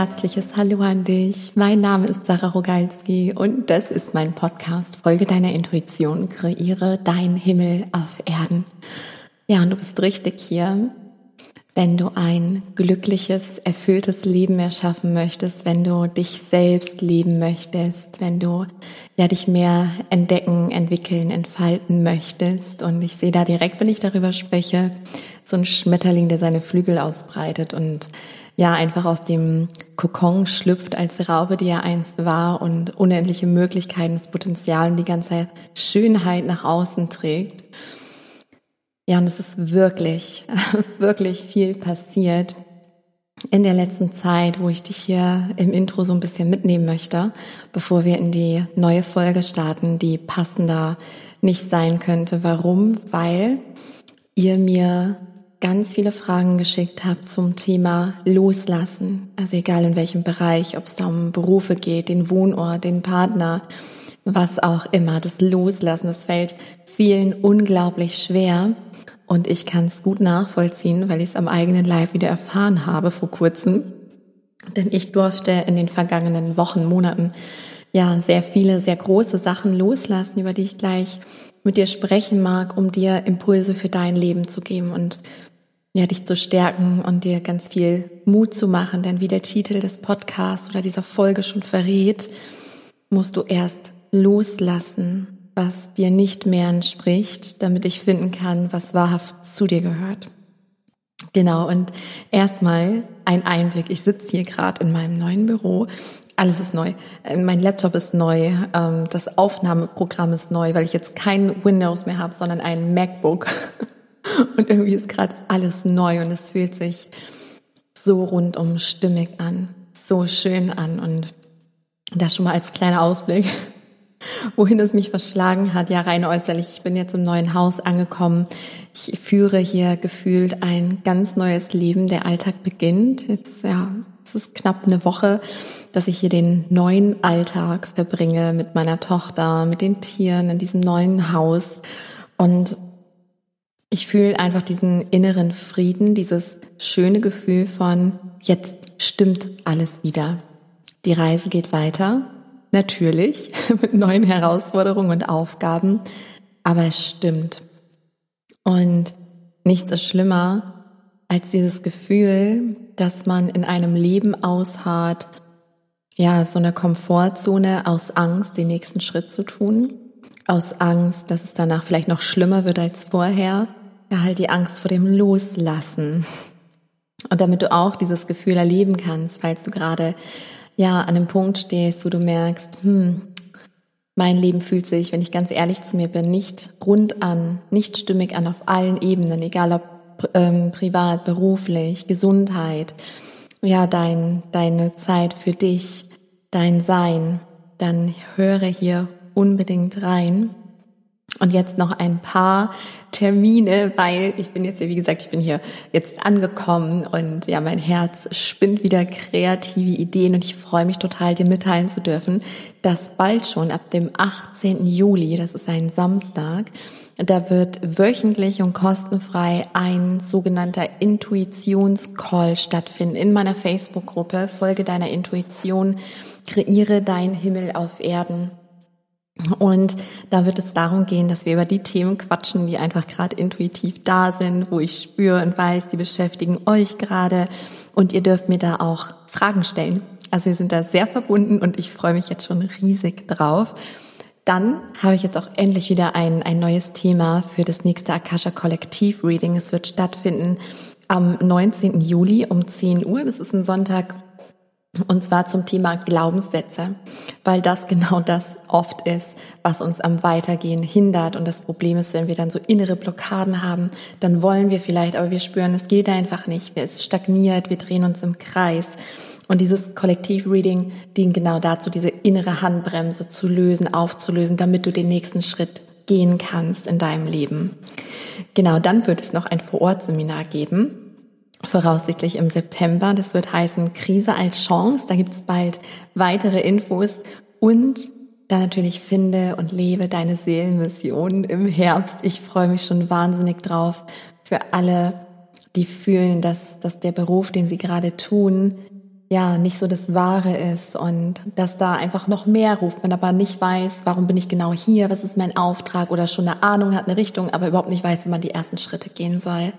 herzliches Hallo an dich. Mein Name ist Sarah Rogalski und das ist mein Podcast Folge deiner Intuition, kreiere dein Himmel auf Erden. Ja, und du bist richtig hier, wenn du ein glückliches, erfülltes Leben erschaffen möchtest, wenn du dich selbst lieben möchtest, wenn du ja dich mehr entdecken, entwickeln, entfalten möchtest. Und ich sehe da direkt, wenn ich darüber spreche, so ein Schmetterling, der seine Flügel ausbreitet und ja einfach aus dem Kokon schlüpft als Raupe, die er einst war und unendliche Möglichkeiten, das Potenzial und die ganze Schönheit nach außen trägt. Ja, und es ist wirklich, wirklich viel passiert in der letzten Zeit, wo ich dich hier im Intro so ein bisschen mitnehmen möchte, bevor wir in die neue Folge starten, die passender nicht sein könnte. Warum? Weil ihr mir ganz viele Fragen geschickt habt zum Thema Loslassen. Also egal in welchem Bereich, ob es da um Berufe geht, den Wohnort, den Partner, was auch immer. Das Loslassen, das fällt vielen unglaublich schwer. Und ich kann es gut nachvollziehen, weil ich es am eigenen Leib wieder erfahren habe vor kurzem. Denn ich durfte in den vergangenen Wochen, Monaten ja sehr viele, sehr große Sachen loslassen, über die ich gleich mit dir sprechen mag, um dir Impulse für dein Leben zu geben. Und ja, dich zu stärken und dir ganz viel Mut zu machen. Denn wie der Titel des Podcasts oder dieser Folge schon verrät, musst du erst loslassen, was dir nicht mehr entspricht, damit ich finden kann, was wahrhaft zu dir gehört. Genau, und erstmal ein Einblick. Ich sitze hier gerade in meinem neuen Büro. Alles ist neu. Mein Laptop ist neu. Ähm, das Aufnahmeprogramm ist neu, weil ich jetzt kein Windows mehr habe, sondern ein MacBook. Und irgendwie ist gerade alles neu und es fühlt sich so rundum stimmig an, so schön an. Und das schon mal als kleiner Ausblick, wohin es mich verschlagen hat. Ja, rein äußerlich. Ich bin jetzt im neuen Haus angekommen. Ich führe hier gefühlt ein ganz neues Leben. Der Alltag beginnt. Jetzt, ja, es ist knapp eine Woche, dass ich hier den neuen Alltag verbringe mit meiner Tochter, mit den Tieren in diesem neuen Haus. Und ich fühle einfach diesen inneren Frieden, dieses schöne Gefühl von, jetzt stimmt alles wieder. Die Reise geht weiter, natürlich, mit neuen Herausforderungen und Aufgaben, aber es stimmt. Und nichts ist schlimmer als dieses Gefühl, dass man in einem Leben ausharrt, ja, so eine Komfortzone aus Angst, den nächsten Schritt zu tun, aus Angst, dass es danach vielleicht noch schlimmer wird als vorher, ja, halt die Angst vor dem Loslassen. Und damit du auch dieses Gefühl erleben kannst, falls du gerade ja an einem Punkt stehst, wo du merkst, hm, mein Leben fühlt sich, wenn ich ganz ehrlich zu mir bin, nicht rund an, nicht stimmig an auf allen Ebenen, egal ob ähm, privat, beruflich, Gesundheit, ja, dein, deine Zeit für dich, dein Sein, dann höre hier unbedingt rein. Und jetzt noch ein paar Termine, weil ich bin jetzt, wie gesagt, ich bin hier jetzt angekommen und ja, mein Herz spinnt wieder kreative Ideen und ich freue mich total, dir mitteilen zu dürfen, dass bald schon ab dem 18. Juli, das ist ein Samstag, da wird wöchentlich und kostenfrei ein sogenannter Intuitionscall stattfinden in meiner Facebook-Gruppe. Folge deiner Intuition, kreiere dein Himmel auf Erden. Und da wird es darum gehen, dass wir über die Themen quatschen, die einfach gerade intuitiv da sind, wo ich spüre und weiß, die beschäftigen euch gerade. Und ihr dürft mir da auch Fragen stellen. Also wir sind da sehr verbunden und ich freue mich jetzt schon riesig drauf. Dann habe ich jetzt auch endlich wieder ein, ein neues Thema für das nächste Akasha Kollektiv Reading. Es wird stattfinden am 19. Juli um 10 Uhr. Das ist ein Sonntag und zwar zum Thema Glaubenssätze, weil das genau das oft ist, was uns am Weitergehen hindert. Und das Problem ist, wenn wir dann so innere Blockaden haben, dann wollen wir vielleicht, aber wir spüren, es geht einfach nicht. Es stagniert, wir drehen uns im Kreis. Und dieses Kollektiv-Reading dient genau dazu, diese innere Handbremse zu lösen, aufzulösen, damit du den nächsten Schritt gehen kannst in deinem Leben. Genau, dann wird es noch ein Vorortseminar geben voraussichtlich im September. Das wird heißen Krise als Chance. Da gibt es bald weitere Infos und dann natürlich finde und lebe deine Seelenmission im Herbst. Ich freue mich schon wahnsinnig drauf für alle, die fühlen, dass, dass der Beruf, den sie gerade tun, ja nicht so das Wahre ist und dass da einfach noch mehr ruft, man aber nicht weiß, warum bin ich genau hier, was ist mein Auftrag oder schon eine Ahnung hat, eine Richtung, aber überhaupt nicht weiß, wie man die ersten Schritte gehen soll.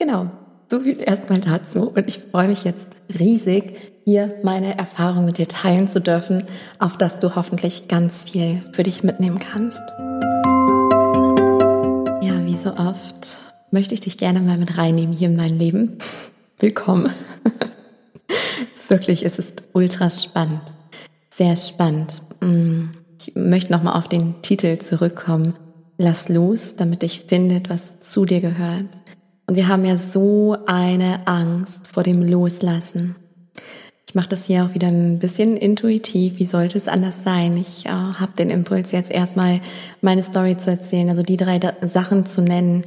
Genau, so viel erstmal dazu und ich freue mich jetzt riesig, hier meine Erfahrungen mit dir teilen zu dürfen, auf dass du hoffentlich ganz viel für dich mitnehmen kannst. Ja, wie so oft möchte ich dich gerne mal mit reinnehmen hier in mein Leben. Willkommen. Wirklich, es ist ultra spannend. Sehr spannend. Mm, ich möchte nochmal auf den Titel zurückkommen. Lass los, damit dich findet, was zu dir gehört. Und wir haben ja so eine Angst vor dem Loslassen. Ich mache das hier auch wieder ein bisschen intuitiv. Wie sollte es anders sein? Ich äh, habe den Impuls jetzt erstmal meine Story zu erzählen, also die drei Sachen zu nennen,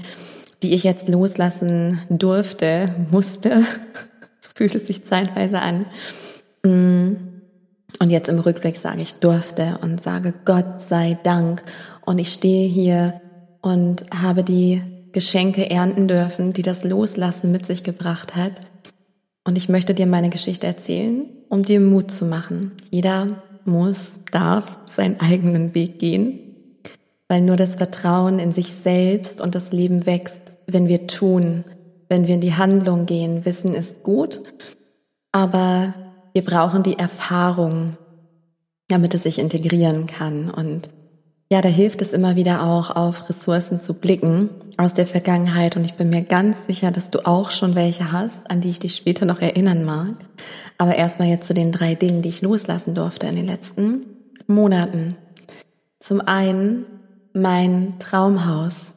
die ich jetzt loslassen durfte, musste, so fühlt es sich zeitweise an. Mm. Und jetzt im Rückblick sage ich durfte und sage Gott sei Dank. Und ich stehe hier und habe die Geschenke ernten dürfen, die das Loslassen mit sich gebracht hat. Und ich möchte dir meine Geschichte erzählen, um dir Mut zu machen. Jeder muss, darf seinen eigenen Weg gehen, weil nur das Vertrauen in sich selbst und das Leben wächst, wenn wir tun, wenn wir in die Handlung gehen. Wissen ist gut, aber wir brauchen die Erfahrung, damit es sich integrieren kann. Und ja, da hilft es immer wieder auch, auf Ressourcen zu blicken aus der Vergangenheit. Und ich bin mir ganz sicher, dass du auch schon welche hast, an die ich dich später noch erinnern mag. Aber erstmal jetzt zu den drei Dingen, die ich loslassen durfte in den letzten Monaten. Zum einen mein Traumhaus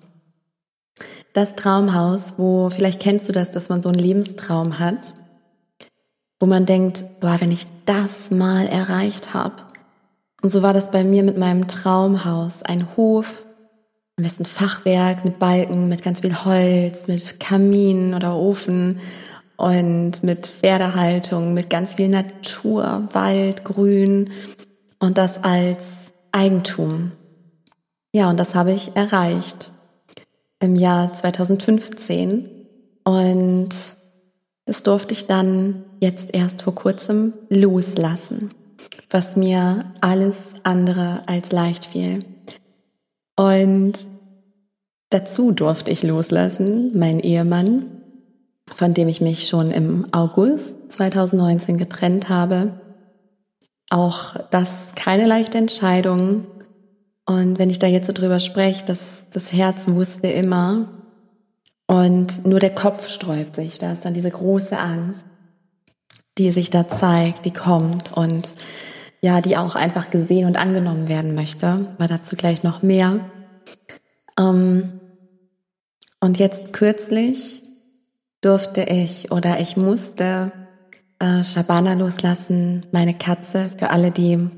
das Traumhaus, wo vielleicht kennst du das, dass man so einen Lebenstraum hat, wo man denkt, boah, wenn ich das mal erreicht habe. Und so war das bei mir mit meinem Traumhaus. Ein Hof, am besten Fachwerk mit Balken, mit ganz viel Holz, mit Kamin oder Ofen und mit Pferdehaltung, mit ganz viel Natur, Wald, Grün und das als Eigentum. Ja, und das habe ich erreicht im Jahr 2015 und das durfte ich dann jetzt erst vor kurzem loslassen, was mir alles andere als leicht fiel. Und dazu durfte ich loslassen, mein Ehemann, von dem ich mich schon im August 2019 getrennt habe. Auch das keine leichte Entscheidung, und wenn ich da jetzt so drüber spreche, dass das Herz wusste immer und nur der Kopf sträubt sich, da ist dann diese große Angst, die sich da zeigt, die kommt und ja, die auch einfach gesehen und angenommen werden möchte, aber dazu gleich noch mehr. Ähm, und jetzt kürzlich durfte ich oder ich musste äh, Shabana loslassen, meine Katze, für alle, die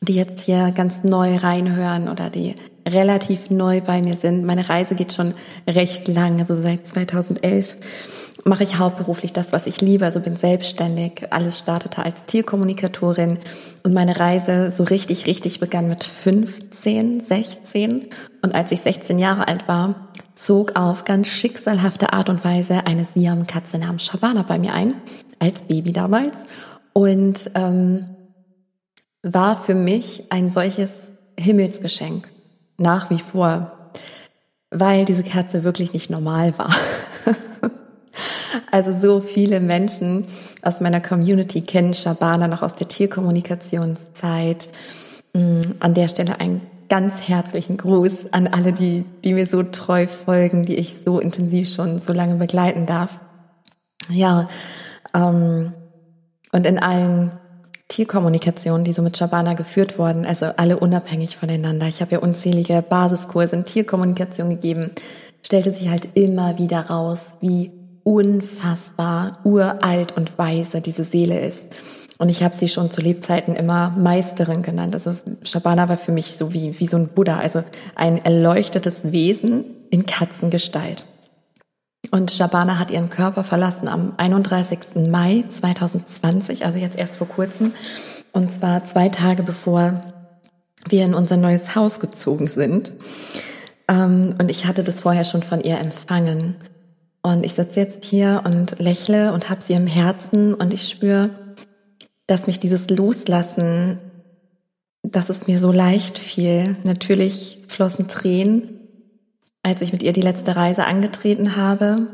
die jetzt hier ganz neu reinhören oder die relativ neu bei mir sind. Meine Reise geht schon recht lang, also seit 2011 mache ich hauptberuflich das, was ich liebe, also bin selbstständig. Alles startete als Tierkommunikatorin und meine Reise so richtig, richtig begann mit 15, 16 und als ich 16 Jahre alt war, zog auf ganz schicksalhafte Art und Weise eine Siam-Katze namens Shabana bei mir ein, als Baby damals und ähm, war für mich ein solches Himmelsgeschenk nach wie vor, weil diese Kerze wirklich nicht normal war. also so viele Menschen aus meiner Community kennen Shabana noch aus der Tierkommunikationszeit. Mm, an der Stelle einen ganz herzlichen Gruß an alle, die, die mir so treu folgen, die ich so intensiv schon so lange begleiten darf. Ja, ähm, und in allen Tierkommunikation, die so mit Shabana geführt wurden, also alle unabhängig voneinander. Ich habe ja unzählige Basiskurse in Tierkommunikation gegeben, stellte sich halt immer wieder raus, wie unfassbar uralt und weise diese Seele ist. Und ich habe sie schon zu Lebzeiten immer Meisterin genannt. Also Shabana war für mich so wie, wie so ein Buddha, also ein erleuchtetes Wesen in Katzengestalt. Und Shabana hat ihren Körper verlassen am 31. Mai 2020, also jetzt erst vor kurzem. Und zwar zwei Tage bevor wir in unser neues Haus gezogen sind. Ähm, und ich hatte das vorher schon von ihr empfangen. Und ich sitze jetzt hier und lächle und habe sie im Herzen und ich spüre, dass mich dieses Loslassen, dass es mir so leicht fiel. Natürlich flossen Tränen, als ich mit ihr die letzte Reise angetreten habe.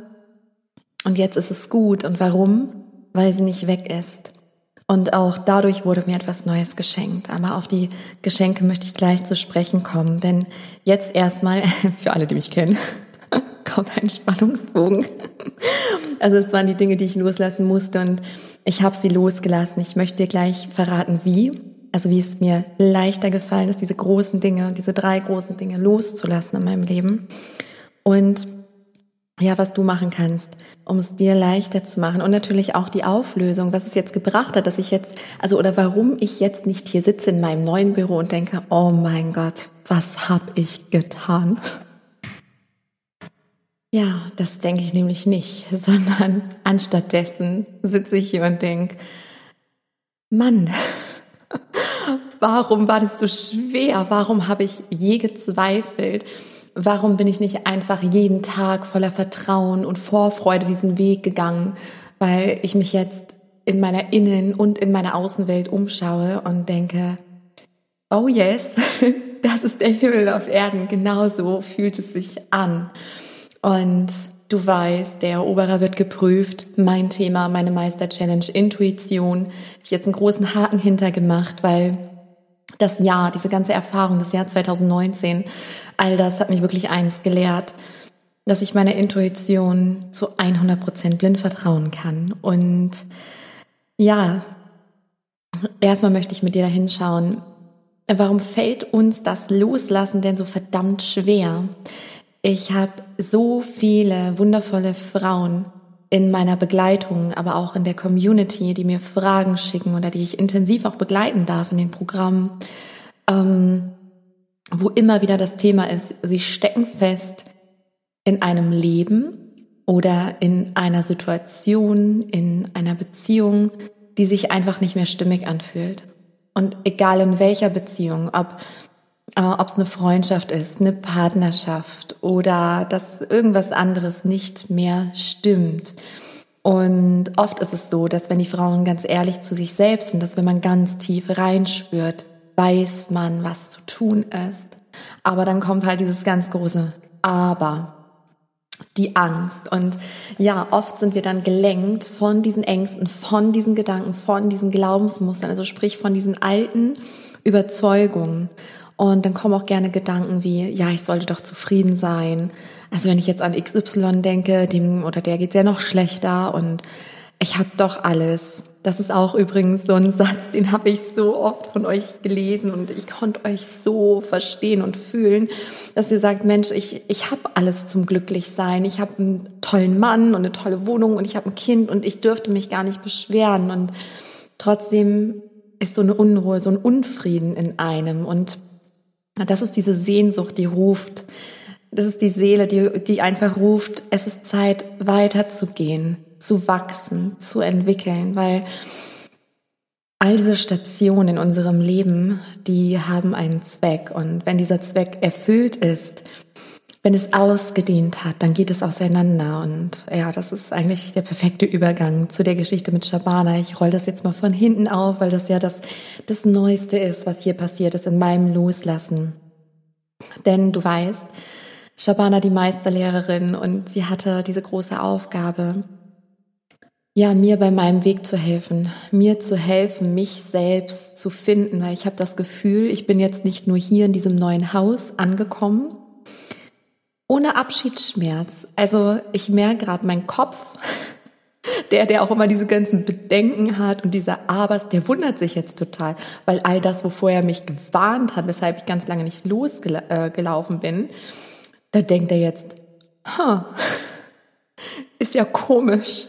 Und jetzt ist es gut. Und warum? Weil sie nicht weg ist. Und auch dadurch wurde mir etwas Neues geschenkt. Aber auf die Geschenke möchte ich gleich zu sprechen kommen. Denn jetzt erstmal, für alle, die mich kennen, kommt ein Spannungsbogen. Also es waren die Dinge, die ich loslassen musste und ich habe sie losgelassen. Ich möchte dir gleich verraten, wie. Also wie es mir leichter gefallen ist, diese großen Dinge, diese drei großen Dinge loszulassen in meinem Leben. Und ja, was du machen kannst, um es dir leichter zu machen. Und natürlich auch die Auflösung, was es jetzt gebracht hat, dass ich jetzt, also oder warum ich jetzt nicht hier sitze in meinem neuen Büro und denke, oh mein Gott, was habe ich getan? Ja, das denke ich nämlich nicht, sondern anstattdessen sitze ich hier und denke, Mann, warum war das so schwer? Warum habe ich je gezweifelt? Warum bin ich nicht einfach jeden Tag voller Vertrauen und Vorfreude diesen Weg gegangen? Weil ich mich jetzt in meiner Innen- und in meiner Außenwelt umschaue und denke, oh yes, das ist der Himmel auf Erden. Genauso fühlt es sich an. Und du weißt, der Eroberer wird geprüft. Mein Thema, meine Meister-Challenge, Intuition. Ich jetzt einen großen Haken hintergemacht, weil das Jahr, diese ganze Erfahrung, das Jahr 2019, all das hat mich wirklich eins gelehrt, dass ich meiner Intuition zu 100 Prozent blind vertrauen kann. Und ja, erstmal möchte ich mit dir da hinschauen, warum fällt uns das Loslassen denn so verdammt schwer? Ich habe so viele wundervolle Frauen in meiner Begleitung, aber auch in der Community, die mir Fragen schicken oder die ich intensiv auch begleiten darf in den Programmen, ähm, wo immer wieder das Thema ist, sie stecken fest in einem Leben oder in einer Situation, in einer Beziehung, die sich einfach nicht mehr stimmig anfühlt. Und egal in welcher Beziehung, ob äh, ob es eine Freundschaft ist, eine Partnerschaft oder dass irgendwas anderes nicht mehr stimmt. Und oft ist es so, dass wenn die Frauen ganz ehrlich zu sich selbst sind, dass wenn man ganz tief reinspürt, weiß man, was zu tun ist. Aber dann kommt halt dieses ganz große Aber, die Angst. Und ja, oft sind wir dann gelenkt von diesen Ängsten, von diesen Gedanken, von diesen Glaubensmustern, also sprich von diesen alten Überzeugungen. Und dann kommen auch gerne Gedanken wie, ja, ich sollte doch zufrieden sein. Also wenn ich jetzt an XY denke, dem oder der geht's ja noch schlechter und ich habe doch alles. Das ist auch übrigens so ein Satz, den habe ich so oft von euch gelesen und ich konnte euch so verstehen und fühlen, dass ihr sagt, Mensch, ich, ich habe alles zum Glücklichsein. Ich habe einen tollen Mann und eine tolle Wohnung und ich habe ein Kind und ich dürfte mich gar nicht beschweren. Und trotzdem ist so eine Unruhe, so ein Unfrieden in einem. Und das ist diese Sehnsucht, die ruft. Das ist die Seele, die, die einfach ruft, es ist Zeit, weiterzugehen, zu wachsen, zu entwickeln, weil all diese Stationen in unserem Leben, die haben einen Zweck. Und wenn dieser Zweck erfüllt ist, wenn es ausgedient hat, dann geht es auseinander. Und ja, das ist eigentlich der perfekte Übergang zu der Geschichte mit Shabana. Ich roll das jetzt mal von hinten auf, weil das ja das, das Neueste ist, was hier passiert ist in meinem Loslassen. Denn du weißt, Shabana die Meisterlehrerin und sie hatte diese große Aufgabe, ja, mir bei meinem Weg zu helfen, mir zu helfen, mich selbst zu finden, weil ich habe das Gefühl, ich bin jetzt nicht nur hier in diesem neuen Haus angekommen, ohne Abschiedsschmerz. Also ich merke gerade, mein Kopf, der, der auch immer diese ganzen Bedenken hat und dieser Abers, der wundert sich jetzt total, weil all das, wovor er mich gewarnt hat, weshalb ich ganz lange nicht losgelaufen bin, da denkt er jetzt, huh, ist ja komisch.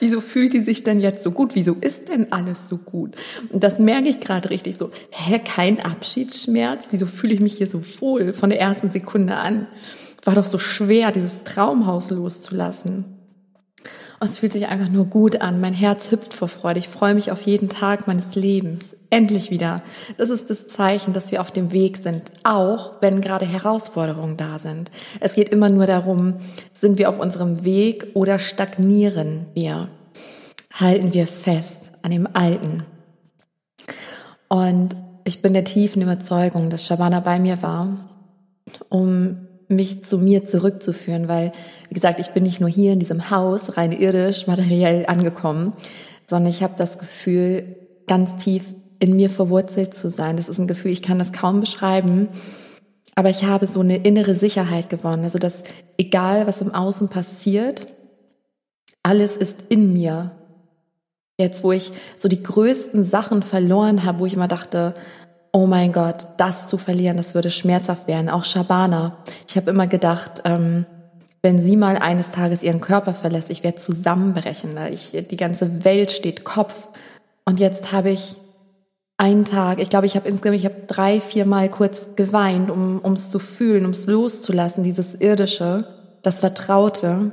Wieso fühlt die sich denn jetzt so gut? Wieso ist denn alles so gut? Und das merke ich gerade richtig so. Hä, kein Abschiedsschmerz? Wieso fühle ich mich hier so wohl von der ersten Sekunde an? War doch so schwer, dieses Traumhaus loszulassen. Es fühlt sich einfach nur gut an. Mein Herz hüpft vor Freude. Ich freue mich auf jeden Tag meines Lebens. Endlich wieder. Das ist das Zeichen, dass wir auf dem Weg sind, auch wenn gerade Herausforderungen da sind. Es geht immer nur darum, sind wir auf unserem Weg oder stagnieren wir? Halten wir fest an dem Alten? Und ich bin der tiefen Überzeugung, dass Shabana bei mir war, um mich zu mir zurückzuführen, weil, wie gesagt, ich bin nicht nur hier in diesem Haus rein irdisch, materiell angekommen, sondern ich habe das Gefühl, ganz tief in mir verwurzelt zu sein. Das ist ein Gefühl, ich kann das kaum beschreiben, aber ich habe so eine innere Sicherheit gewonnen, also dass egal was im Außen passiert, alles ist in mir. Jetzt, wo ich so die größten Sachen verloren habe, wo ich immer dachte, oh mein Gott, das zu verlieren, das würde schmerzhaft werden. Auch Shabana. Ich habe immer gedacht, ähm, wenn sie mal eines Tages ihren Körper verlässt, ich werde zusammenbrechen. Ich, die ganze Welt steht Kopf. Und jetzt habe ich einen Tag, ich glaube, ich habe insgesamt, ich habe drei, vier Mal kurz geweint, um es zu fühlen, um es loszulassen, dieses Irdische, das Vertraute.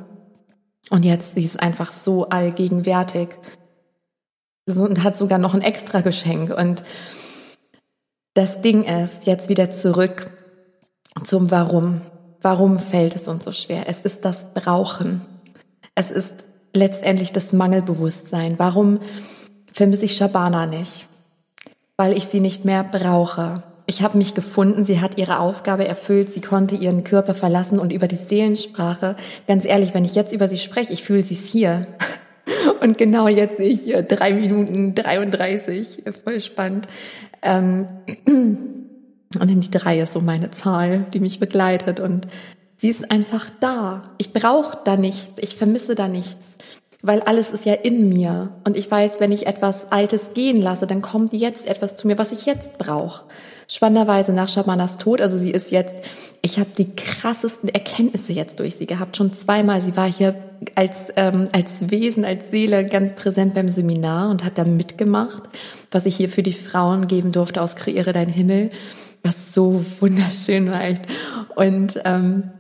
Und jetzt sie ist einfach so allgegenwärtig und hat sogar noch ein extra Geschenk. Und das Ding ist, jetzt wieder zurück zum Warum. Warum fällt es uns so schwer? Es ist das Brauchen. Es ist letztendlich das Mangelbewusstsein. Warum vermisse ich Shabana nicht? Weil ich sie nicht mehr brauche. Ich habe mich gefunden, sie hat ihre Aufgabe erfüllt, sie konnte ihren Körper verlassen und über die Seelensprache, ganz ehrlich, wenn ich jetzt über sie spreche, ich fühle sie ist hier. Und genau jetzt sehe ich hier drei Minuten 33, voll spannend. Ähm, und die drei ist so meine Zahl, die mich begleitet. Und sie ist einfach da. Ich brauche da nichts, ich vermisse da nichts, weil alles ist ja in mir. Und ich weiß, wenn ich etwas Altes gehen lasse, dann kommt jetzt etwas zu mir, was ich jetzt brauche. Spannenderweise nach Shamanas Tod, also sie ist jetzt, ich habe die krassesten Erkenntnisse jetzt durch sie gehabt, schon zweimal. Sie war hier als, ähm, als Wesen, als Seele ganz präsent beim Seminar und hat da mitgemacht, was ich hier für die Frauen geben durfte aus Kreiere dein Himmel, was so wunderschön war echt. Und ähm,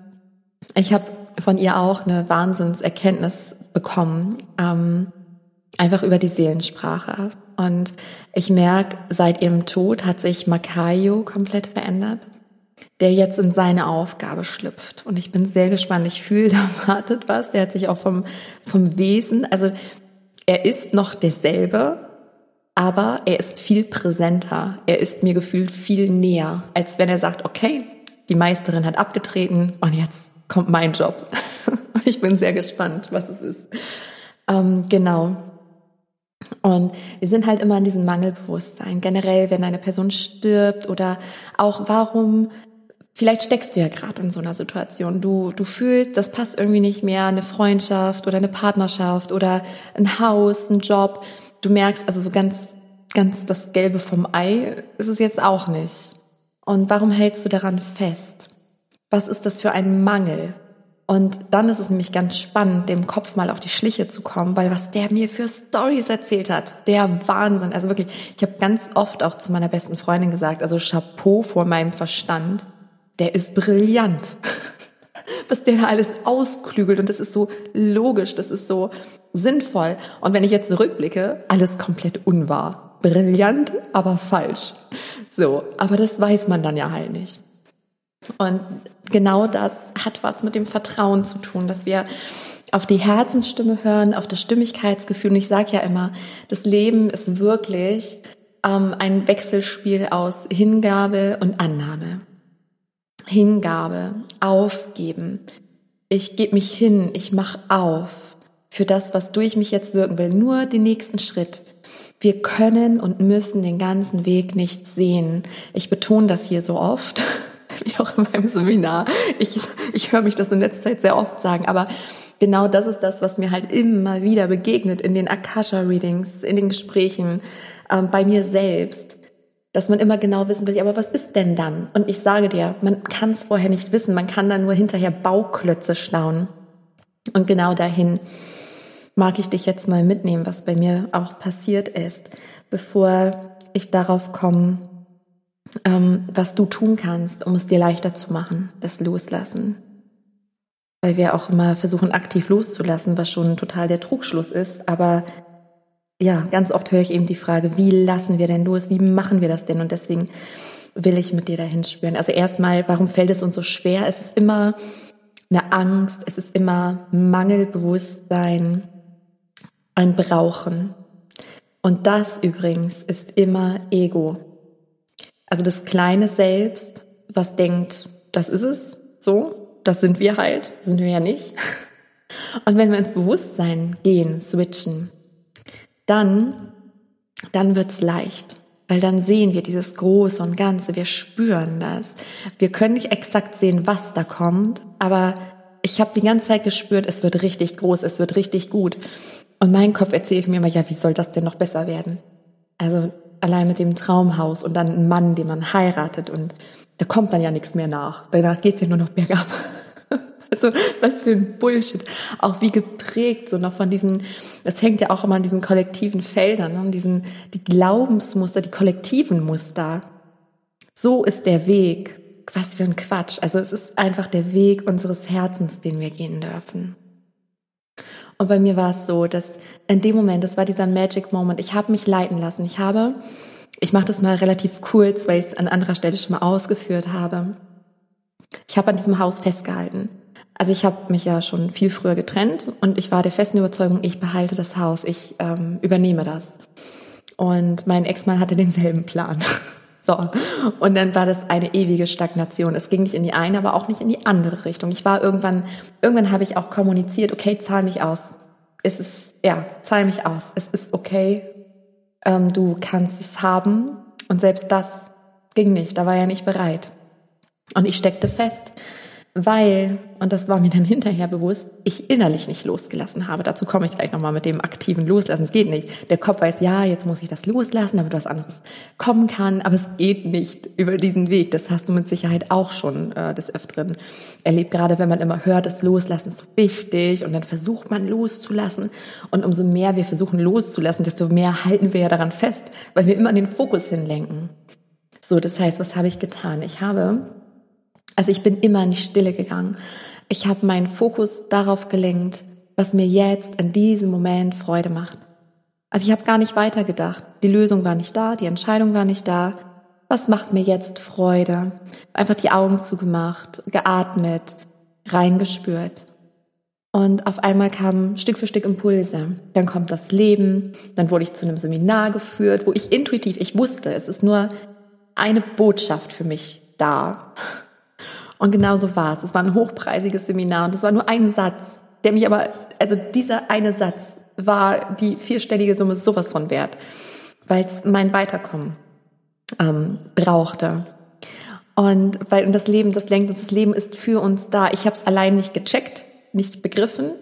ich habe von ihr auch eine Wahnsinnserkenntnis bekommen, ähm, einfach über die Seelensprache. Und ich merke, seit ihrem Tod hat sich Makayo komplett verändert, der jetzt in seine Aufgabe schlüpft. Und ich bin sehr gespannt. Ich fühle, da wartet was. Der hat sich auch vom, vom Wesen, also er ist noch derselbe, aber er ist viel präsenter. Er ist mir gefühlt viel näher, als wenn er sagt, okay, die Meisterin hat abgetreten und jetzt kommt mein Job. Und ich bin sehr gespannt, was es ist. Ähm, genau. Und wir sind halt immer in diesem Mangelbewusstsein. Generell, wenn eine Person stirbt oder auch warum, vielleicht steckst du ja gerade in so einer Situation. Du, du fühlst, das passt irgendwie nicht mehr, eine Freundschaft oder eine Partnerschaft oder ein Haus, ein Job. Du merkst also so ganz, ganz das Gelbe vom Ei ist es jetzt auch nicht. Und warum hältst du daran fest? Was ist das für ein Mangel? Und dann ist es nämlich ganz spannend, dem Kopf mal auf die Schliche zu kommen, weil was der mir für Stories erzählt hat, der Wahnsinn. Also wirklich, ich habe ganz oft auch zu meiner besten Freundin gesagt, also Chapeau vor meinem Verstand, der ist brillant. Was der da alles ausklügelt und das ist so logisch, das ist so sinnvoll. Und wenn ich jetzt zurückblicke, alles komplett unwahr. Brillant, aber falsch. So, aber das weiß man dann ja halt nicht. Und genau das hat was mit dem Vertrauen zu tun, dass wir auf die Herzensstimme hören, auf das Stimmigkeitsgefühl. Und ich sage ja immer, das Leben ist wirklich ähm, ein Wechselspiel aus Hingabe und Annahme. Hingabe, aufgeben. Ich gebe mich hin, ich mache auf für das, was durch mich jetzt wirken will. Nur den nächsten Schritt. Wir können und müssen den ganzen Weg nicht sehen. Ich betone das hier so oft wie auch in meinem Seminar. Ich, ich höre mich das in letzter Zeit sehr oft sagen, aber genau das ist das, was mir halt immer wieder begegnet in den Akasha-Readings, in den Gesprächen, ähm, bei mir selbst, dass man immer genau wissen will, aber was ist denn dann? Und ich sage dir, man kann es vorher nicht wissen, man kann dann nur hinterher Bauklötze schlauen. Und genau dahin mag ich dich jetzt mal mitnehmen, was bei mir auch passiert ist, bevor ich darauf komme, ähm, was du tun kannst, um es dir leichter zu machen, das Loslassen. weil wir auch immer versuchen, aktiv loszulassen, was schon total der Trugschluss ist. Aber ja, ganz oft höre ich eben die Frage, wie lassen wir denn los? Wie machen wir das denn? Und deswegen will ich mit dir dahin spüren. Also erstmal, warum fällt es uns so schwer? Es ist immer eine Angst, es ist immer Mangelbewusstsein, ein Brauchen. Und das übrigens ist immer Ego. Also das kleine Selbst, was denkt, das ist es, so, das sind wir halt, sind wir ja nicht. Und wenn wir ins Bewusstsein gehen, switchen, dann, dann wird's leicht. Weil dann sehen wir dieses Große und Ganze, wir spüren das. Wir können nicht exakt sehen, was da kommt, aber ich habe die ganze Zeit gespürt, es wird richtig groß, es wird richtig gut. Und mein Kopf erzählt mir immer, ja, wie soll das denn noch besser werden? Also allein mit dem Traumhaus und dann ein Mann, den man heiratet und da kommt dann ja nichts mehr nach. Danach geht's ja nur noch bergab. Also, was für ein Bullshit. Auch wie geprägt, so noch von diesen, das hängt ja auch immer an diesen kollektiven Feldern, ne? diesen, die Glaubensmuster, die kollektiven Muster. So ist der Weg. Was für ein Quatsch. Also, es ist einfach der Weg unseres Herzens, den wir gehen dürfen. Und bei mir war es so, dass in dem Moment, das war dieser Magic Moment, ich habe mich leiten lassen. Ich habe, ich mache das mal relativ kurz, weil ich es an anderer Stelle schon mal ausgeführt habe. Ich habe an diesem Haus festgehalten. Also ich habe mich ja schon viel früher getrennt und ich war der festen Überzeugung, ich behalte das Haus, ich ähm, übernehme das. Und mein Ex-Mann hatte denselben Plan. so. Und dann war das eine ewige Stagnation. Es ging nicht in die eine, aber auch nicht in die andere Richtung. Ich war irgendwann, irgendwann habe ich auch kommuniziert, okay, zahl mich aus. Es ist, ja, zahl mich aus. Es ist okay. Ähm, du kannst es haben. Und selbst das ging nicht. Da war er nicht bereit. Und ich steckte fest weil, und das war mir dann hinterher bewusst, ich innerlich nicht losgelassen habe. Dazu komme ich gleich nochmal mit dem aktiven Loslassen. Es geht nicht. Der Kopf weiß, ja, jetzt muss ich das loslassen, damit was anderes kommen kann, aber es geht nicht über diesen Weg. Das hast du mit Sicherheit auch schon äh, des Öfteren erlebt, gerade wenn man immer hört, das Loslassen ist wichtig und dann versucht man loszulassen. Und umso mehr wir versuchen loszulassen, desto mehr halten wir ja daran fest, weil wir immer den Fokus hinlenken. So, das heißt, was habe ich getan? Ich habe also ich bin immer in die Stille gegangen. Ich habe meinen Fokus darauf gelenkt, was mir jetzt in diesem Moment Freude macht. Also ich habe gar nicht weitergedacht. Die Lösung war nicht da, die Entscheidung war nicht da. Was macht mir jetzt Freude? Einfach die Augen zugemacht, geatmet, reingespürt. Und auf einmal kamen Stück für Stück Impulse. Dann kommt das Leben. Dann wurde ich zu einem Seminar geführt, wo ich intuitiv, ich wusste, es ist nur eine Botschaft für mich da. Und genau so war es. Es war ein hochpreisiges Seminar und es war nur ein Satz, der mich aber, also dieser eine Satz war die vierstellige Summe sowas von wert, weil es mein Weiterkommen ähm, brauchte. Und weil und das Leben, das lenkt uns, das Leben ist für uns da. Ich habe es allein nicht gecheckt, nicht begriffen.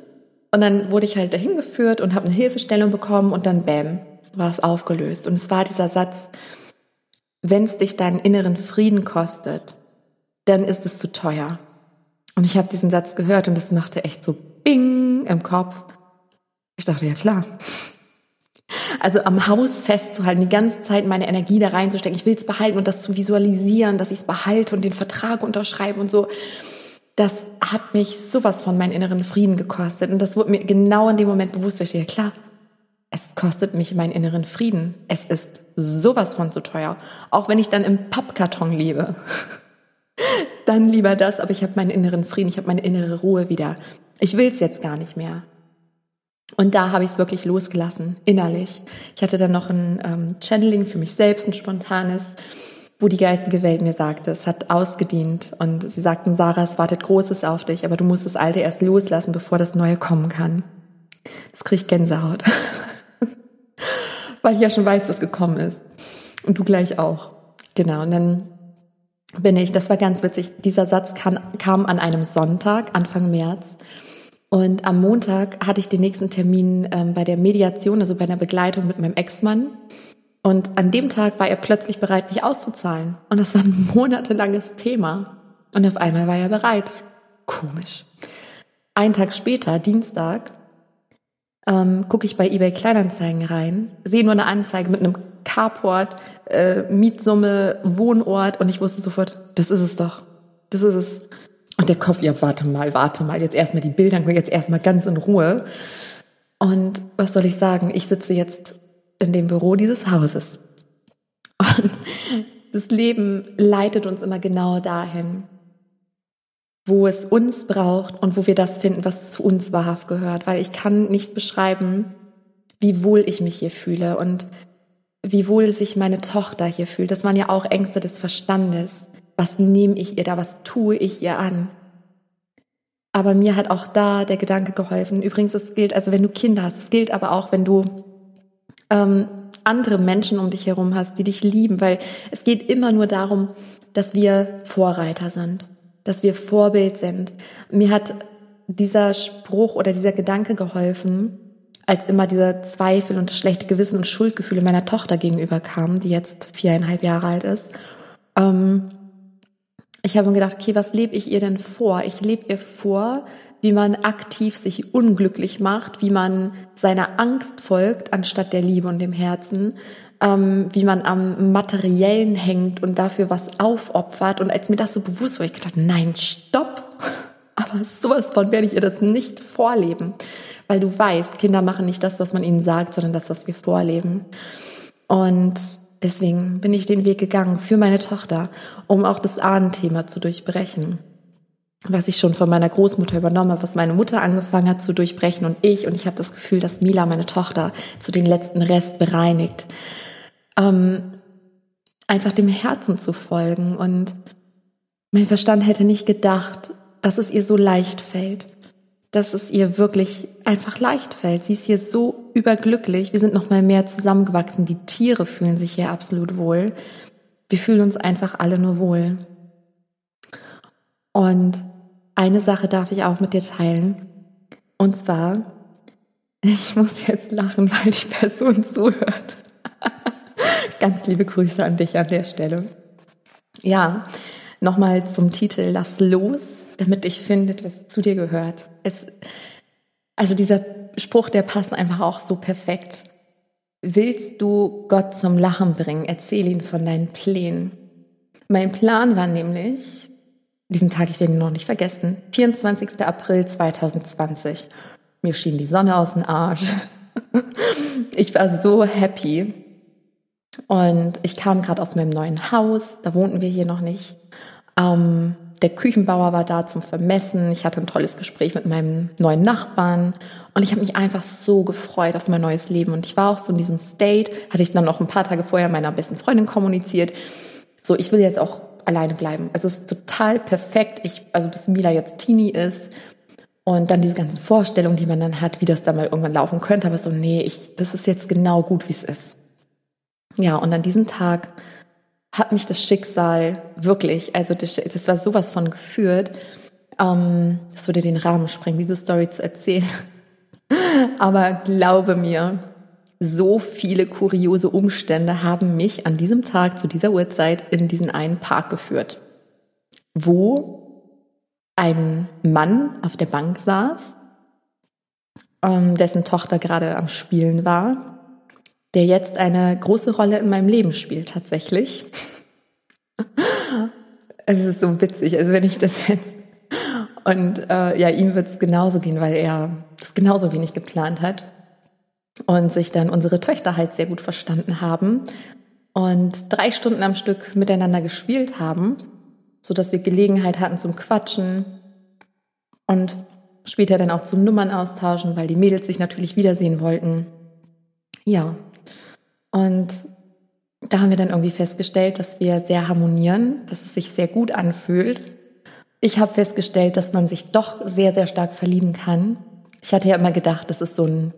Und dann wurde ich halt dahin geführt und habe eine Hilfestellung bekommen und dann bäm, war es aufgelöst. Und es war dieser Satz, wenn es dich deinen inneren Frieden kostet, dann ist es zu teuer. Und ich habe diesen Satz gehört und das machte echt so Bing im Kopf. Ich dachte, ja klar. Also am Haus festzuhalten, die ganze Zeit meine Energie da reinzustecken, ich will es behalten und das zu visualisieren, dass ich es behalte und den Vertrag unterschreibe und so. Das hat mich sowas von meinen inneren Frieden gekostet. Und das wurde mir genau in dem Moment bewusst, weil ich dachte, ja klar, es kostet mich meinen inneren Frieden. Es ist sowas von zu teuer. Auch wenn ich dann im Pappkarton lebe dann lieber das, aber ich habe meinen inneren Frieden, ich habe meine innere Ruhe wieder. Ich will es jetzt gar nicht mehr. Und da habe ich es wirklich losgelassen, innerlich. Ich hatte dann noch ein ähm, Channeling für mich selbst, ein spontanes, wo die geistige Welt mir sagte, es hat ausgedient. Und sie sagten, Sarah, es wartet Großes auf dich, aber du musst das Alte erst loslassen, bevor das Neue kommen kann. Das kriege ich Gänsehaut. Weil ich ja schon weiß, was gekommen ist. Und du gleich auch. Genau. Und dann bin ich, das war ganz witzig, dieser Satz kam, kam an einem Sonntag, Anfang März. Und am Montag hatte ich den nächsten Termin ähm, bei der Mediation, also bei einer Begleitung mit meinem Ex-Mann. Und an dem Tag war er plötzlich bereit, mich auszuzahlen. Und das war ein monatelanges Thema. Und auf einmal war er bereit. Komisch. Einen Tag später, Dienstag, ähm, gucke ich bei eBay Kleinanzeigen rein, sehe nur eine Anzeige mit einem Carport, äh, Mietsumme, Wohnort und ich wusste sofort, das ist es doch. Das ist es. Und der Kopf, ja, warte mal, warte mal, jetzt erstmal die Bilder, jetzt erstmal ganz in Ruhe. Und was soll ich sagen? Ich sitze jetzt in dem Büro dieses Hauses. Und das Leben leitet uns immer genau dahin, wo es uns braucht und wo wir das finden, was zu uns wahrhaft gehört. Weil ich kann nicht beschreiben, wie wohl ich mich hier fühle und wie wohl sich meine Tochter hier fühlt. Das waren ja auch Ängste des Verstandes. Was nehme ich ihr da? Was tue ich ihr an? Aber mir hat auch da der Gedanke geholfen. Übrigens, es gilt, also wenn du Kinder hast, es gilt aber auch, wenn du ähm, andere Menschen um dich herum hast, die dich lieben, weil es geht immer nur darum, dass wir Vorreiter sind, dass wir Vorbild sind. Mir hat dieser Spruch oder dieser Gedanke geholfen, als immer dieser Zweifel und das schlechte Gewissen und Schuldgefühle meiner Tochter gegenüber kamen, die jetzt viereinhalb Jahre alt ist. Ähm, ich habe mir gedacht, okay, was lebe ich ihr denn vor? Ich lebe ihr vor, wie man aktiv sich unglücklich macht, wie man seiner Angst folgt anstatt der Liebe und dem Herzen, ähm, wie man am Materiellen hängt und dafür was aufopfert. Und als mir das so bewusst war, ich gedacht, nein, stopp. Aber sowas von werde ich ihr das nicht vorleben. Weil du weißt, Kinder machen nicht das, was man ihnen sagt, sondern das, was wir vorleben. Und Deswegen bin ich den Weg gegangen für meine Tochter, um auch das Ahnenthema zu durchbrechen. Was ich schon von meiner Großmutter übernommen habe, was meine Mutter angefangen hat zu durchbrechen und ich. Und ich habe das Gefühl, dass Mila, meine Tochter, zu den letzten Rest bereinigt. Ähm, einfach dem Herzen zu folgen. Und mein Verstand hätte nicht gedacht, dass es ihr so leicht fällt dass es ihr wirklich einfach leicht fällt. Sie ist hier so überglücklich. Wir sind noch mal mehr zusammengewachsen. Die Tiere fühlen sich hier absolut wohl. Wir fühlen uns einfach alle nur wohl. Und eine Sache darf ich auch mit dir teilen. Und zwar, ich muss jetzt lachen, weil die Person zuhört. Ganz liebe Grüße an dich an der Stelle. Ja, nochmal zum Titel Lass los damit ich finde, was zu dir gehört. Es, also dieser Spruch, der passt einfach auch so perfekt. Willst du Gott zum Lachen bringen? Erzähl ihn von deinen Plänen. Mein Plan war nämlich, diesen Tag, ich werde ihn noch nicht vergessen, 24. April 2020. Mir schien die Sonne aus dem Arsch. Ich war so happy. Und ich kam gerade aus meinem neuen Haus, da wohnten wir hier noch nicht. Ähm, der Küchenbauer war da zum Vermessen. Ich hatte ein tolles Gespräch mit meinem neuen Nachbarn und ich habe mich einfach so gefreut auf mein neues Leben. Und ich war auch so in diesem State, hatte ich dann noch ein paar Tage vorher meiner besten Freundin kommuniziert. So, ich will jetzt auch alleine bleiben. Also es ist total perfekt. Ich, also bis Mila jetzt Teenie ist und dann diese ganzen Vorstellungen, die man dann hat, wie das dann mal irgendwann laufen könnte. Aber so, nee, ich, das ist jetzt genau gut, wie es ist. Ja, und an diesem Tag hat mich das Schicksal wirklich, also das, war sowas von geführt. Ähm, das würde den Rahmen sprengen, diese Story zu erzählen. Aber glaube mir, so viele kuriose Umstände haben mich an diesem Tag zu dieser Uhrzeit in diesen einen Park geführt, wo ein Mann auf der Bank saß, ähm, dessen Tochter gerade am Spielen war der jetzt eine große Rolle in meinem Leben spielt tatsächlich. es ist so witzig, also wenn ich das jetzt und äh, ja, ihm wird es genauso gehen, weil er das genauso wenig geplant hat und sich dann unsere Töchter halt sehr gut verstanden haben und drei Stunden am Stück miteinander gespielt haben, so dass wir Gelegenheit hatten zum Quatschen und später dann auch zum Nummern austauschen, weil die Mädels sich natürlich wiedersehen wollten. Ja, und da haben wir dann irgendwie festgestellt, dass wir sehr harmonieren, dass es sich sehr gut anfühlt. Ich habe festgestellt, dass man sich doch sehr, sehr stark verlieben kann. Ich hatte ja immer gedacht, das ist so ein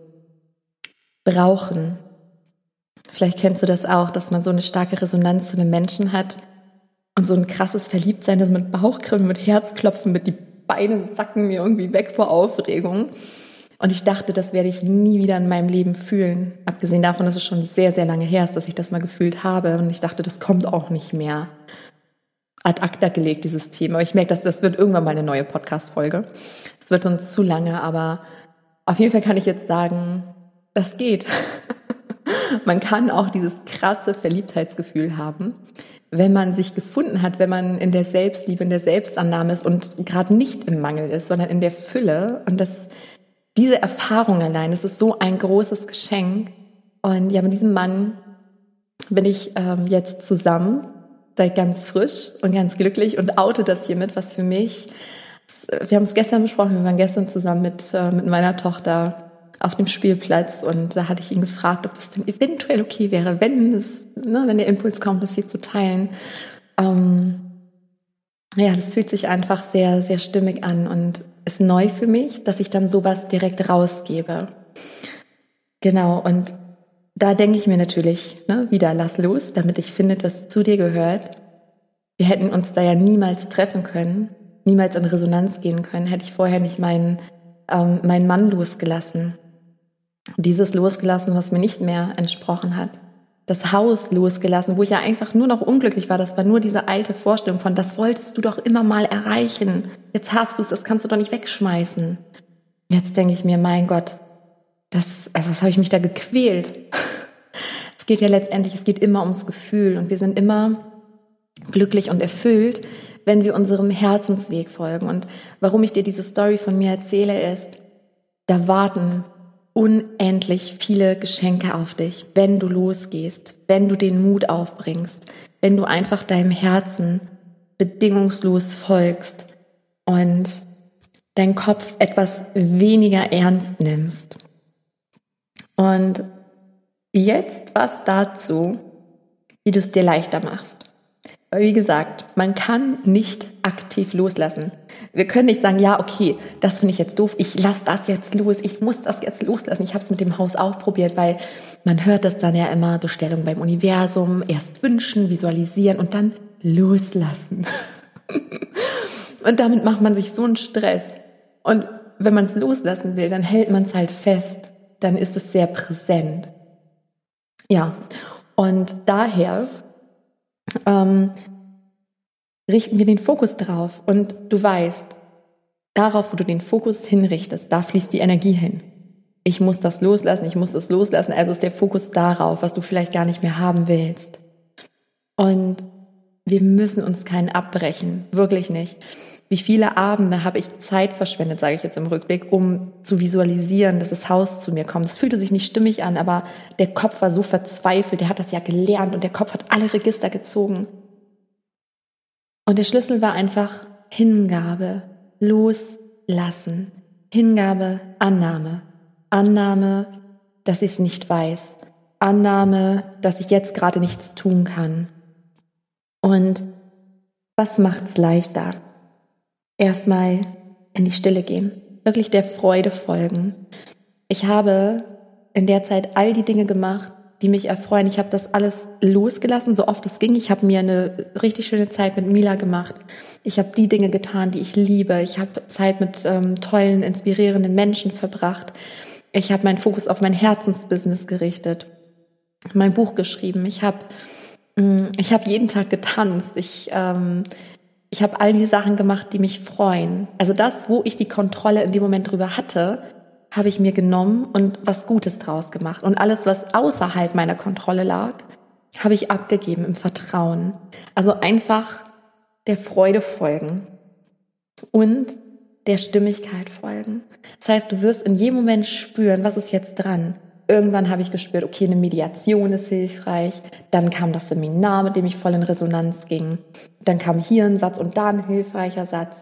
Brauchen. Vielleicht kennst du das auch, dass man so eine starke Resonanz zu einem Menschen hat und so ein krasses Verliebtsein, das mit Bauchkrimmen, mit Herzklopfen, mit die Beine sacken mir irgendwie weg vor Aufregung. Und ich dachte, das werde ich nie wieder in meinem Leben fühlen. Abgesehen davon, dass es schon sehr, sehr lange her ist, dass ich das mal gefühlt habe. Und ich dachte, das kommt auch nicht mehr ad acta gelegt, dieses Thema. Aber ich merke, dass das wird irgendwann mal eine neue Podcast-Folge. Es wird uns zu lange, aber auf jeden Fall kann ich jetzt sagen, das geht. Man kann auch dieses krasse Verliebtheitsgefühl haben. wenn man sich gefunden hat, wenn man in der Selbstliebe, in der Selbstannahme ist und gerade nicht im Mangel ist, sondern in der Fülle. Und das, diese Erfahrung allein, das ist so ein großes Geschenk. Und ja, mit diesem Mann bin ich ähm, jetzt zusammen, seit ganz frisch und ganz glücklich und oute das hiermit, was für mich, wir haben es gestern besprochen, wir waren gestern zusammen mit, äh, mit meiner Tochter auf dem Spielplatz und da hatte ich ihn gefragt, ob das denn eventuell okay wäre, wenn es, ne, wenn der Impuls kommt, das hier zu teilen. Ähm, ja, das fühlt sich einfach sehr, sehr stimmig an und ist neu für mich, dass ich dann sowas direkt rausgebe. Genau, und da denke ich mir natürlich, ne, wieder lass los, damit ich finde, was zu dir gehört. Wir hätten uns da ja niemals treffen können, niemals in Resonanz gehen können, hätte ich vorher nicht meinen, ähm, meinen Mann losgelassen dieses losgelassen, was mir nicht mehr entsprochen hat. Das Haus losgelassen, wo ich ja einfach nur noch unglücklich war. Das war nur diese alte Vorstellung von, das wolltest du doch immer mal erreichen. Jetzt hast du es, das kannst du doch nicht wegschmeißen. Jetzt denke ich mir, mein Gott, das, also was habe ich mich da gequält? Es geht ja letztendlich, es geht immer ums Gefühl und wir sind immer glücklich und erfüllt, wenn wir unserem Herzensweg folgen. Und warum ich dir diese Story von mir erzähle, ist, da warten unendlich viele Geschenke auf dich, wenn du losgehst, wenn du den Mut aufbringst, wenn du einfach deinem Herzen bedingungslos folgst und deinen Kopf etwas weniger ernst nimmst. Und jetzt was dazu, wie du es dir leichter machst. Wie gesagt, man kann nicht aktiv loslassen. Wir können nicht sagen, ja, okay, das finde ich jetzt doof, ich lasse das jetzt los, ich muss das jetzt loslassen. Ich habe es mit dem Haus auch probiert, weil man hört das dann ja immer, Bestellung beim Universum, erst wünschen, visualisieren und dann loslassen. und damit macht man sich so einen Stress. Und wenn man es loslassen will, dann hält man es halt fest, dann ist es sehr präsent. Ja, und daher ähm, richten wir den Fokus drauf. Und du weißt, darauf, wo du den Fokus hinrichtest, da fließt die Energie hin. Ich muss das loslassen, ich muss das loslassen. Also ist der Fokus darauf, was du vielleicht gar nicht mehr haben willst. Und wir müssen uns keinen abbrechen, wirklich nicht. Wie viele Abende habe ich Zeit verschwendet, sage ich jetzt im Rückblick, um zu visualisieren, dass das Haus zu mir kommt. Es fühlte sich nicht stimmig an, aber der Kopf war so verzweifelt, der hat das ja gelernt und der Kopf hat alle Register gezogen. Und der Schlüssel war einfach Hingabe, loslassen, Hingabe, Annahme, Annahme, dass ich es nicht weiß, Annahme, dass ich jetzt gerade nichts tun kann. Und was macht's leichter? Erstmal in die Stille gehen, wirklich der Freude folgen. Ich habe in der Zeit all die Dinge gemacht, die mich erfreuen. Ich habe das alles losgelassen, so oft es ging. Ich habe mir eine richtig schöne Zeit mit Mila gemacht. Ich habe die Dinge getan, die ich liebe. Ich habe Zeit mit ähm, tollen, inspirierenden Menschen verbracht. Ich habe meinen Fokus auf mein Herzensbusiness gerichtet, mein Buch geschrieben. Ich habe mm, ich habe jeden Tag getanzt. Ich ähm, ich habe all die Sachen gemacht, die mich freuen. Also das, wo ich die Kontrolle in dem Moment drüber hatte, habe ich mir genommen und was Gutes draus gemacht. Und alles, was außerhalb meiner Kontrolle lag, habe ich abgegeben im Vertrauen. Also einfach der Freude folgen und der Stimmigkeit folgen. Das heißt, du wirst in jedem Moment spüren, was ist jetzt dran. Irgendwann habe ich gespürt, okay, eine Mediation ist hilfreich. Dann kam das Seminar, mit dem ich voll in Resonanz ging. Dann kam hier ein Satz und da ein hilfreicher Satz.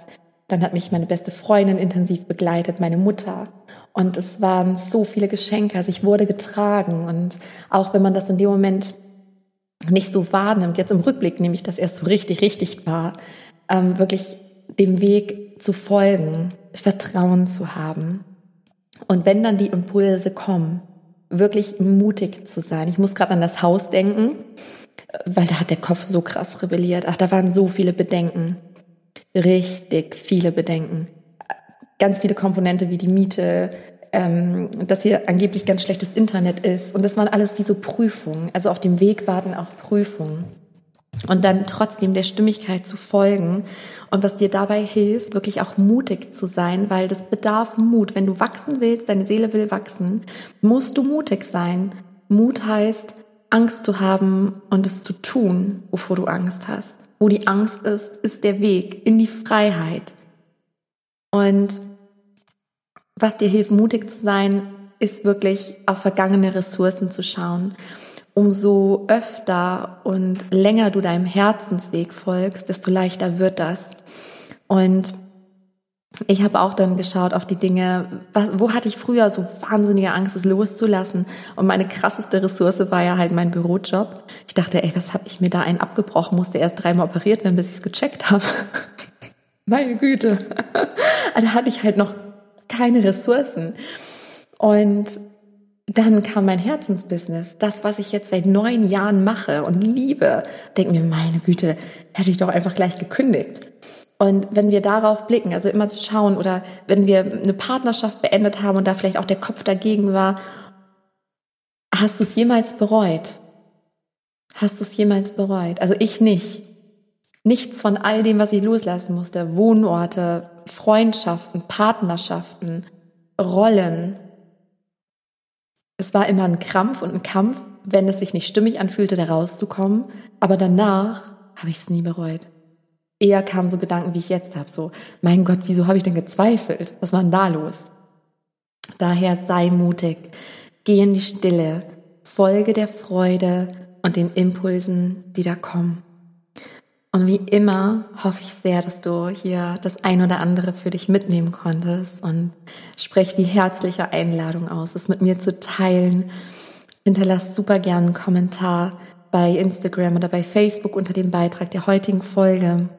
Dann hat mich meine beste Freundin intensiv begleitet, meine Mutter. Und es waren so viele Geschenke. Also ich wurde getragen. Und auch wenn man das in dem Moment nicht so wahrnimmt, jetzt im Rückblick nehme ich das erst so richtig, richtig wahr, ähm, wirklich dem Weg zu folgen, Vertrauen zu haben. Und wenn dann die Impulse kommen, wirklich mutig zu sein. Ich muss gerade an das Haus denken, weil da hat der Kopf so krass rebelliert. Ach, da waren so viele Bedenken. Richtig viele Bedenken. Ganz viele Komponente wie die Miete, ähm, dass hier angeblich ganz schlechtes Internet ist. Und das waren alles wie so Prüfungen. Also auf dem Weg warten auch Prüfungen. Und dann trotzdem der Stimmigkeit zu folgen und was dir dabei hilft, wirklich auch mutig zu sein, weil das bedarf Mut. Wenn du wachsen willst, deine Seele will wachsen, musst du mutig sein. Mut heißt, Angst zu haben und es zu tun, wovor du Angst hast. Wo die Angst ist, ist der Weg in die Freiheit. Und was dir hilft, mutig zu sein, ist wirklich auf vergangene Ressourcen zu schauen. Umso öfter und länger du deinem Herzensweg folgst, desto leichter wird das. Und ich habe auch dann geschaut auf die Dinge, was, wo hatte ich früher so wahnsinnige Angst, es loszulassen. Und meine krasseste Ressource war ja halt mein Bürojob. Ich dachte, ey, was habe ich mir da einen abgebrochen, musste erst dreimal operiert werden, bis ich es gecheckt habe. meine Güte. da hatte ich halt noch keine Ressourcen. Und dann kam mein Herzensbusiness, das, was ich jetzt seit neun Jahren mache und liebe. Denke mir, meine Güte, hätte ich doch einfach gleich gekündigt. Und wenn wir darauf blicken, also immer zu schauen oder wenn wir eine Partnerschaft beendet haben und da vielleicht auch der Kopf dagegen war, hast du es jemals bereut? Hast du es jemals bereut? Also ich nicht. Nichts von all dem, was ich loslassen musste. Wohnorte, Freundschaften, Partnerschaften, Rollen. Es war immer ein Krampf und ein Kampf, wenn es sich nicht stimmig anfühlte, da rauszukommen. Aber danach habe ich es nie bereut eher kamen so Gedanken, wie ich jetzt habe, so, mein Gott, wieso habe ich denn gezweifelt? Was war denn da los? Daher sei mutig, geh in die Stille, folge der Freude und den Impulsen, die da kommen. Und wie immer hoffe ich sehr, dass du hier das ein oder andere für dich mitnehmen konntest und spreche die herzliche Einladung aus, es mit mir zu teilen. Hinterlass super gerne einen Kommentar bei Instagram oder bei Facebook unter dem Beitrag der heutigen Folge.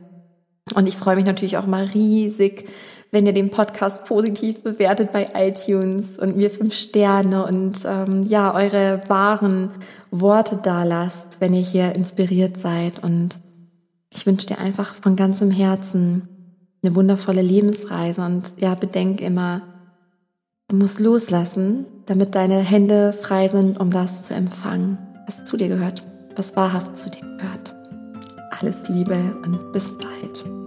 Und ich freue mich natürlich auch mal riesig, wenn ihr den Podcast positiv bewertet bei iTunes und mir fünf Sterne und ähm, ja, eure wahren Worte da lasst, wenn ihr hier inspiriert seid. Und ich wünsche dir einfach von ganzem Herzen eine wundervolle Lebensreise und ja, bedenk immer, du musst loslassen, damit deine Hände frei sind, um das zu empfangen, was zu dir gehört, was wahrhaft zu dir gehört. Alles Liebe und bis bald.